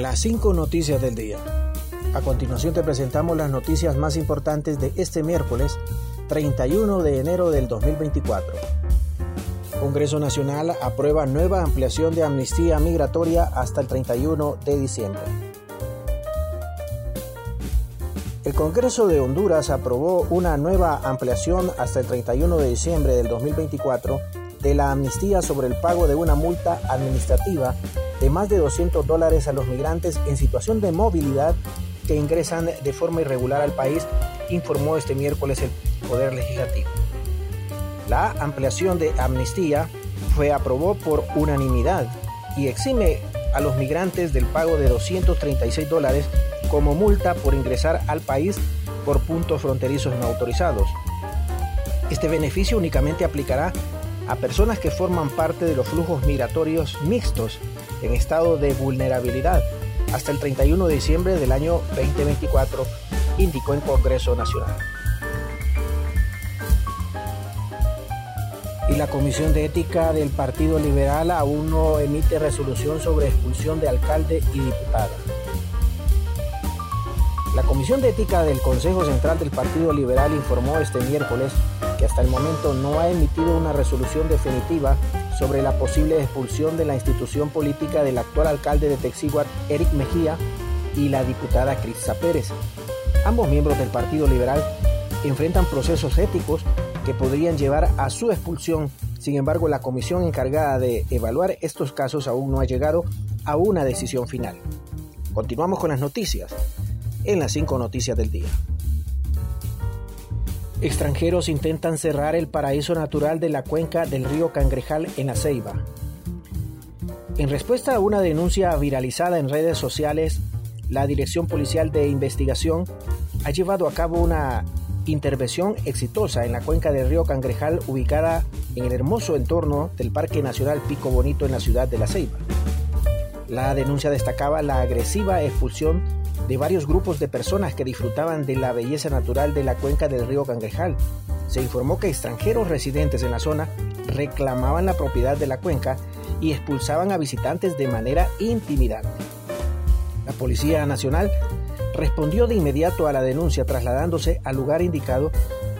Las cinco noticias del día. A continuación te presentamos las noticias más importantes de este miércoles 31 de enero del 2024. Congreso Nacional aprueba nueva ampliación de amnistía migratoria hasta el 31 de diciembre. El Congreso de Honduras aprobó una nueva ampliación hasta el 31 de diciembre del 2024 de la amnistía sobre el pago de una multa administrativa de más de 200 dólares a los migrantes en situación de movilidad que ingresan de forma irregular al país, informó este miércoles el Poder Legislativo. La ampliación de amnistía fue aprobó por unanimidad y exime a los migrantes del pago de 236 dólares como multa por ingresar al país por puntos fronterizos no autorizados. Este beneficio únicamente aplicará a personas que forman parte de los flujos migratorios mixtos en estado de vulnerabilidad hasta el 31 de diciembre del año 2024, indicó en Congreso Nacional. Y la Comisión de Ética del Partido Liberal aún no emite resolución sobre expulsión de alcalde y diputada. La Comisión de Ética del Consejo Central del Partido Liberal informó este miércoles que hasta el momento no ha emitido una resolución definitiva sobre la posible expulsión de la institución política del actual alcalde de Texiguat, Eric Mejía, y la diputada Crista Pérez. Ambos miembros del Partido Liberal enfrentan procesos éticos que podrían llevar a su expulsión. Sin embargo, la comisión encargada de evaluar estos casos aún no ha llegado a una decisión final. Continuamos con las noticias en las cinco noticias del día. Extranjeros intentan cerrar el paraíso natural de la cuenca del río Cangrejal en la Ceiba. En respuesta a una denuncia viralizada en redes sociales, la Dirección Policial de Investigación ha llevado a cabo una intervención exitosa en la cuenca del río Cangrejal ubicada en el hermoso entorno del Parque Nacional Pico Bonito en la ciudad de La Ceiba. La denuncia destacaba la agresiva expulsión de varios grupos de personas que disfrutaban de la belleza natural de la cuenca del río Cangrejal. Se informó que extranjeros residentes en la zona reclamaban la propiedad de la cuenca y expulsaban a visitantes de manera intimidante. La Policía Nacional respondió de inmediato a la denuncia trasladándose al lugar indicado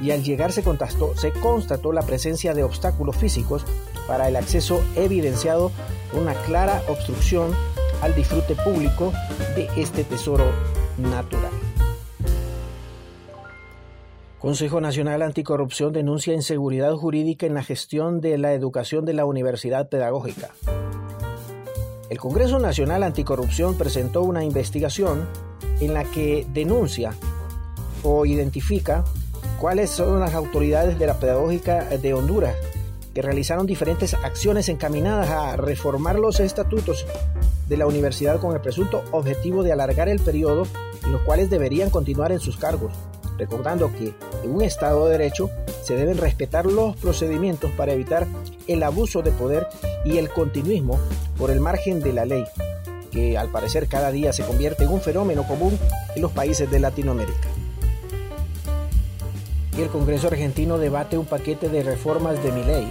y al llegar se, constató la presencia de obstáculos físicos para el acceso evidenciado una clara obstrucción al disfrute público de este tesoro natural. Consejo Nacional Anticorrupción denuncia inseguridad jurídica en la gestión de la educación de la Universidad Pedagógica. El Congreso Nacional Anticorrupción presentó una investigación en la que denuncia o identifica cuáles son las autoridades de la Pedagógica de Honduras que realizaron diferentes acciones encaminadas a reformar los estatutos de la universidad con el presunto objetivo de alargar el periodo en los cuales deberían continuar en sus cargos, recordando que en un Estado de Derecho se deben respetar los procedimientos para evitar el abuso de poder y el continuismo por el margen de la ley, que al parecer cada día se convierte en un fenómeno común en los países de Latinoamérica. Y el Congreso argentino debate un paquete de reformas de mi ley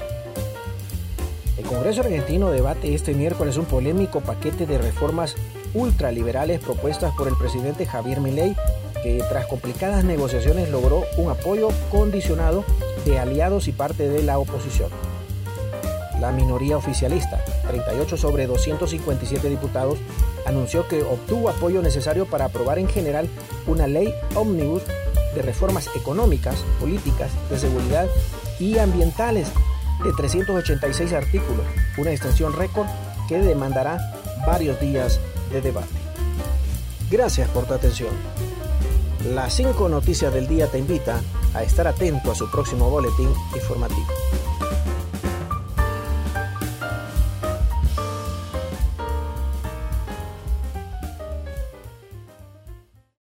el Congreso argentino debate este miércoles un polémico paquete de reformas ultraliberales propuestas por el presidente Javier Milei, que tras complicadas negociaciones logró un apoyo condicionado de aliados y parte de la oposición. La minoría oficialista, 38 sobre 257 diputados, anunció que obtuvo apoyo necesario para aprobar en general una ley ómnibus de reformas económicas, políticas, de seguridad y ambientales de 386 artículos, una extensión récord que demandará varios días de debate. Gracias por tu atención. Las 5 noticias del día te invita a estar atento a su próximo boletín informativo.